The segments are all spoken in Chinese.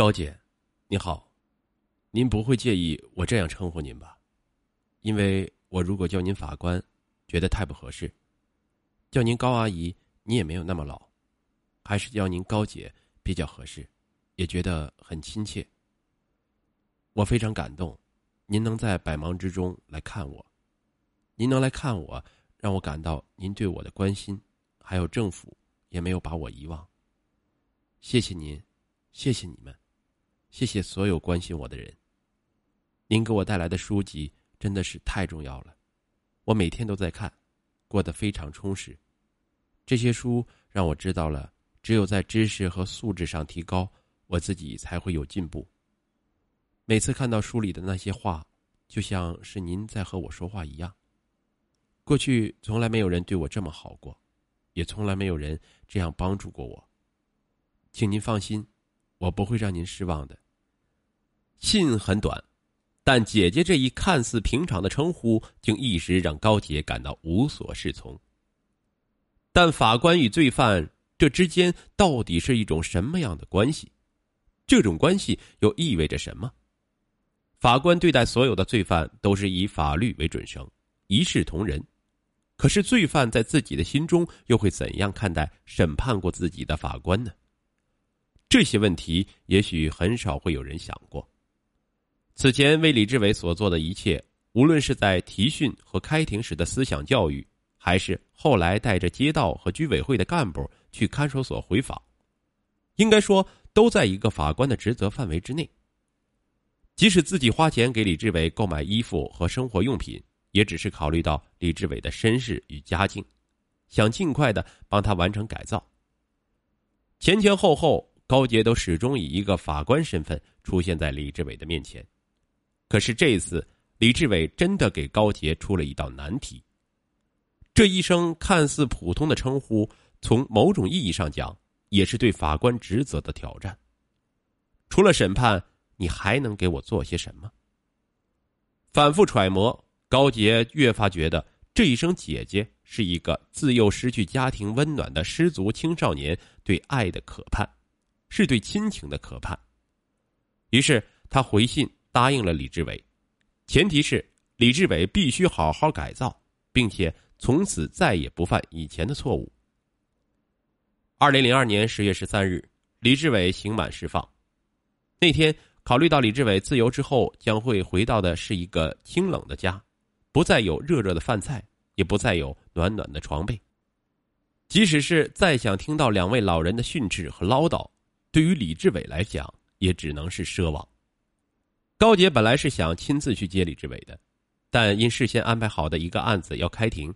高姐，你好，您不会介意我这样称呼您吧？因为我如果叫您法官，觉得太不合适；叫您高阿姨，你也没有那么老，还是叫您高姐比较合适，也觉得很亲切。我非常感动，您能在百忙之中来看我，您能来看我，让我感到您对我的关心，还有政府也没有把我遗忘。谢谢您，谢谢你们。谢谢所有关心我的人。您给我带来的书籍真的是太重要了，我每天都在看，过得非常充实。这些书让我知道了，只有在知识和素质上提高，我自己才会有进步。每次看到书里的那些话，就像是您在和我说话一样。过去从来没有人对我这么好过，也从来没有人这样帮助过我。请您放心。我不会让您失望的。信很短，但姐姐这一看似平常的称呼，竟一时让高杰感到无所适从。但法官与罪犯这之间到底是一种什么样的关系？这种关系又意味着什么？法官对待所有的罪犯都是以法律为准绳，一视同仁。可是罪犯在自己的心中又会怎样看待审判过自己的法官呢？这些问题也许很少会有人想过。此前为李志伟所做的一切，无论是在提讯和开庭时的思想教育，还是后来带着街道和居委会的干部去看守所回访，应该说都在一个法官的职责范围之内。即使自己花钱给李志伟购买衣服和生活用品，也只是考虑到李志伟的身世与家境，想尽快的帮他完成改造。前前后后。高杰都始终以一个法官身份出现在李志伟的面前，可是这一次李志伟真的给高杰出了一道难题。这一声看似普通的称呼，从某种意义上讲，也是对法官职责的挑战。除了审判，你还能给我做些什么？反复揣摩，高杰越发觉得这一声“姐姐”是一个自幼失去家庭温暖的失足青少年对爱的渴盼。是对亲情的渴盼，于是他回信答应了李志伟，前提是李志伟必须好好改造，并且从此再也不犯以前的错误。二零零二年十月十三日，李志伟刑满释放。那天，考虑到李志伟自由之后将会回到的是一个清冷的家，不再有热热的饭菜，也不再有暖暖的床被，即使是再想听到两位老人的训斥和唠叨。对于李志伟来讲，也只能是奢望。高杰本来是想亲自去接李志伟的，但因事先安排好的一个案子要开庭，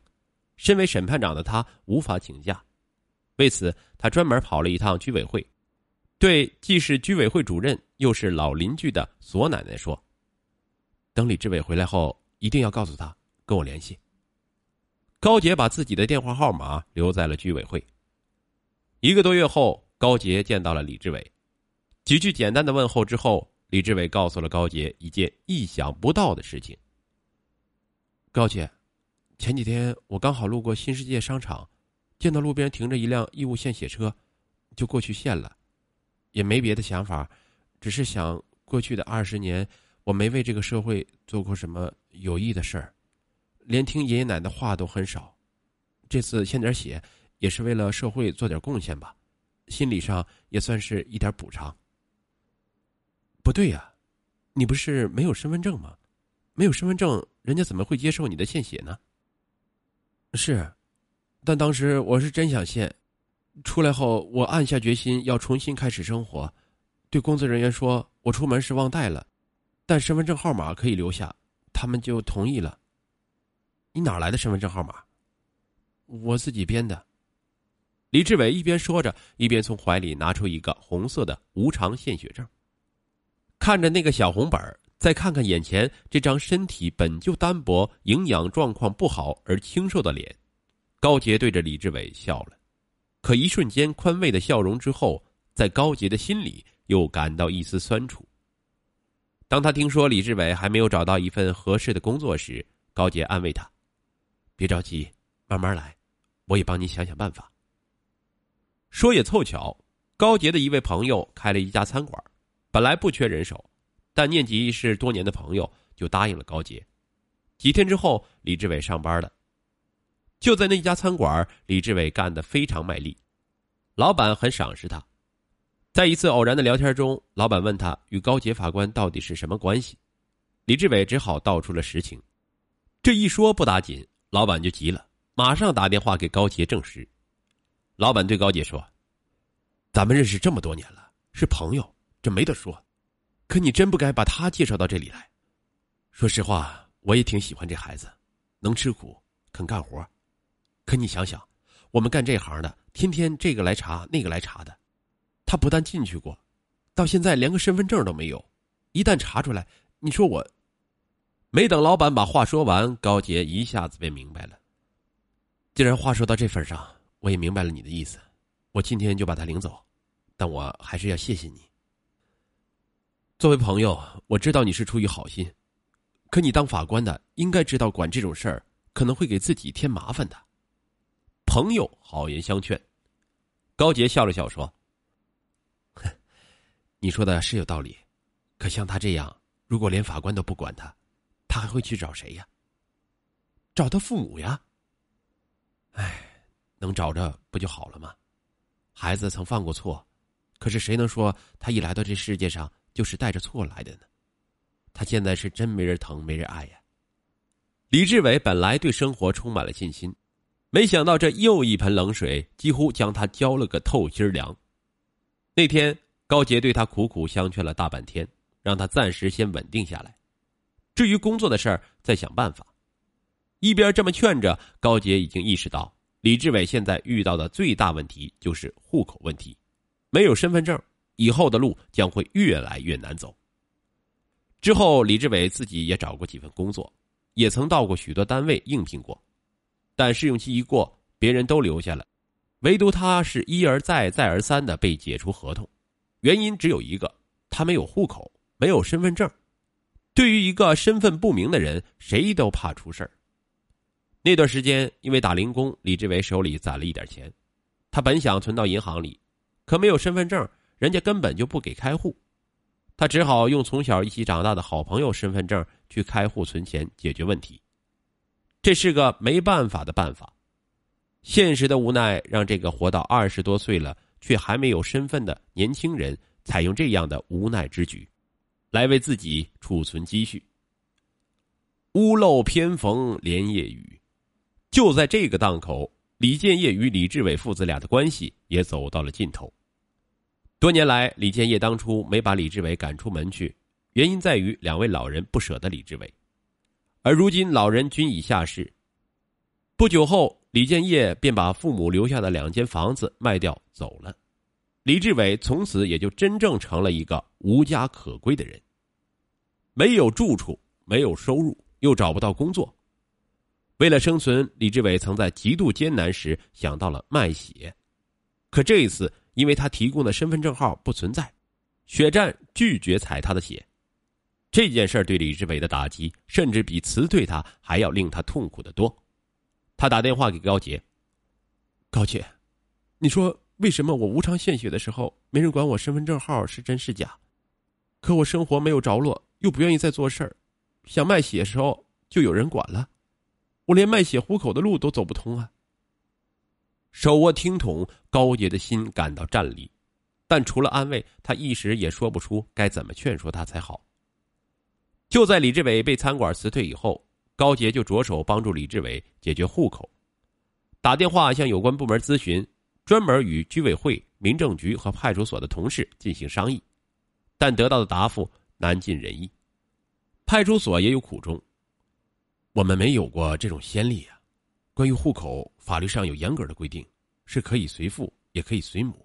身为审判长的他无法请假。为此，他专门跑了一趟居委会，对既是居委会主任又是老邻居的索奶奶说：“等李志伟回来后，一定要告诉他跟我联系。”高杰把自己的电话号码留在了居委会。一个多月后。高杰见到了李志伟，几句简单的问候之后，李志伟告诉了高杰一件意想不到的事情。高姐，前几天我刚好路过新世界商场，见到路边停着一辆义务献血车，就过去献了，也没别的想法，只是想过去的二十年我没为这个社会做过什么有益的事儿，连听爷爷奶奶话都很少，这次献点血也是为了社会做点贡献吧。心理上也算是一点补偿。不对呀，你不是没有身份证吗？没有身份证，人家怎么会接受你的献血呢？是，但当时我是真想献。出来后，我暗下决心要重新开始生活。对工作人员说，我出门时忘带了，但身份证号码可以留下，他们就同意了。你哪来的身份证号码？我自己编的。李志伟一边说着，一边从怀里拿出一个红色的无偿献血证。看着那个小红本再看看眼前这张身体本就单薄、营养状况不好而清瘦的脸，高杰对着李志伟笑了。可一瞬间宽慰的笑容之后，在高杰的心里又感到一丝酸楚。当他听说李志伟还没有找到一份合适的工作时，高杰安慰他：“别着急，慢慢来，我也帮你想想办法。”说也凑巧，高杰的一位朋友开了一家餐馆，本来不缺人手，但念及是多年的朋友，就答应了高杰。几天之后，李志伟上班了。就在那家餐馆，李志伟干得非常卖力，老板很赏识他。在一次偶然的聊天中，老板问他与高杰法官到底是什么关系，李志伟只好道出了实情。这一说不打紧，老板就急了，马上打电话给高杰证实。老板对高杰说：“咱们认识这么多年了，是朋友，这没得说。可你真不该把他介绍到这里来。说实话，我也挺喜欢这孩子，能吃苦，肯干活。可你想想，我们干这行的，天天这个来查，那个来查的。”他不但进去过，到现在连个身份证都没有。一旦查出来，你说我……没等老板把话说完，高杰一下子便明白了。既然话说到这份上，我也明白了你的意思，我今天就把他领走。但我还是要谢谢你。作为朋友，我知道你是出于好心，可你当法官的应该知道，管这种事儿可能会给自己添麻烦的。朋友好言相劝，高杰笑了笑说。哼你说的是有道理，可像他这样，如果连法官都不管他，他还会去找谁呀？找他父母呀。哎，能找着不就好了吗？孩子曾犯过错，可是谁能说他一来到这世界上就是带着错来的呢？他现在是真没人疼，没人爱呀。李志伟本来对生活充满了信心，没想到这又一盆冷水几乎将他浇了个透心凉。那天。高杰对他苦苦相劝了大半天，让他暂时先稳定下来，至于工作的事儿再想办法。一边这么劝着，高杰已经意识到李志伟现在遇到的最大问题就是户口问题，没有身份证，以后的路将会越来越难走。之后，李志伟自己也找过几份工作，也曾到过许多单位应聘过，但试用期一过，别人都留下了，唯独他是一而再、再而三的被解除合同。原因只有一个，他没有户口，没有身份证。对于一个身份不明的人，谁都怕出事儿。那段时间，因为打零工，李志伟手里攒了一点钱，他本想存到银行里，可没有身份证，人家根本就不给开户。他只好用从小一起长大的好朋友身份证去开户存钱，解决问题。这是个没办法的办法，现实的无奈让这个活到二十多岁了。却还没有身份的年轻人采用这样的无奈之举，来为自己储存积蓄。屋漏偏逢连夜雨，就在这个档口，李建业与李志伟父子俩的关系也走到了尽头。多年来，李建业当初没把李志伟赶出门去，原因在于两位老人不舍得李志伟，而如今老人均已下世。不久后。李建业便把父母留下的两间房子卖掉走了，李志伟从此也就真正成了一个无家可归的人。没有住处，没有收入，又找不到工作。为了生存，李志伟曾在极度艰难时想到了卖血，可这一次，因为他提供的身份证号不存在，血站拒绝采他的血。这件事对李志伟的打击，甚至比辞退他还要令他痛苦的多。他打电话给高杰：“高杰，你说为什么我无偿献血的时候没人管我身份证号是真是假？可我生活没有着落，又不愿意再做事儿，想卖血时候就有人管了，我连卖血糊口的路都走不通啊！”手握听筒，高杰的心感到战栗，但除了安慰，他一时也说不出该怎么劝说他才好。就在李志伟被餐馆辞退以后。高杰就着手帮助李志伟解决户口，打电话向有关部门咨询，专门与居委会、民政局和派出所的同事进行商议，但得到的答复难尽人意。派出所也有苦衷，我们没有过这种先例啊。关于户口，法律上有严格的规定，是可以随父也可以随母，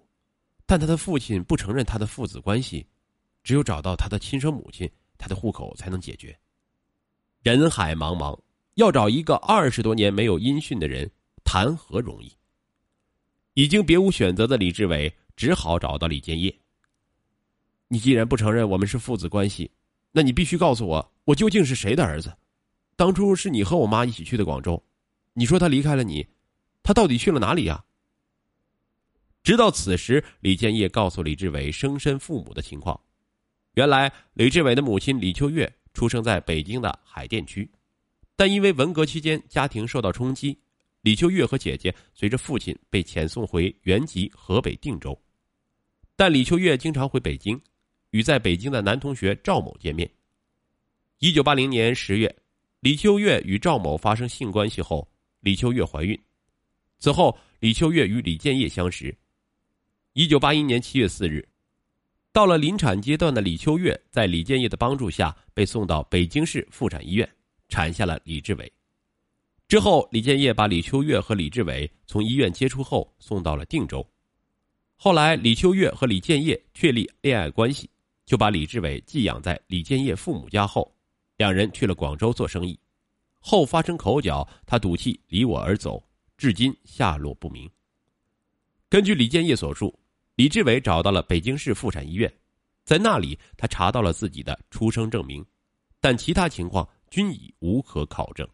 但他的父亲不承认他的父子关系，只有找到他的亲生母亲，他的户口才能解决。人海茫茫，要找一个二十多年没有音讯的人，谈何容易？已经别无选择的李志伟只好找到李建业。你既然不承认我们是父子关系，那你必须告诉我，我究竟是谁的儿子？当初是你和我妈一起去的广州，你说他离开了你，他到底去了哪里呀？直到此时，李建业告诉李志伟生身父母的情况。原来李志伟的母亲李秋月出生在北京的海淀区，但因为文革期间家庭受到冲击，李秋月和姐姐随着父亲被遣送回原籍河北定州。但李秋月经常回北京，与在北京的男同学赵某见面。一九八零年十月，李秋月与赵某发生性关系后，李秋月怀孕。此后，李秋月与李建业相识。一九八一年七月四日，到了临产阶段的李秋月，在李建业的帮助下，被送到北京市妇产医院，产下了李志伟。之后，李建业把李秋月和李志伟从医院接出后，送到了定州。后来，李秋月和李建业确立恋爱关系，就把李志伟寄养在李建业父母家后，两人去了广州做生意，后发生口角，他赌气离我而走，至今下落不明。根据李建业所述，李志伟找到了北京市妇产医院，在那里他查到了自己的出生证明，但其他情况均已无可考证。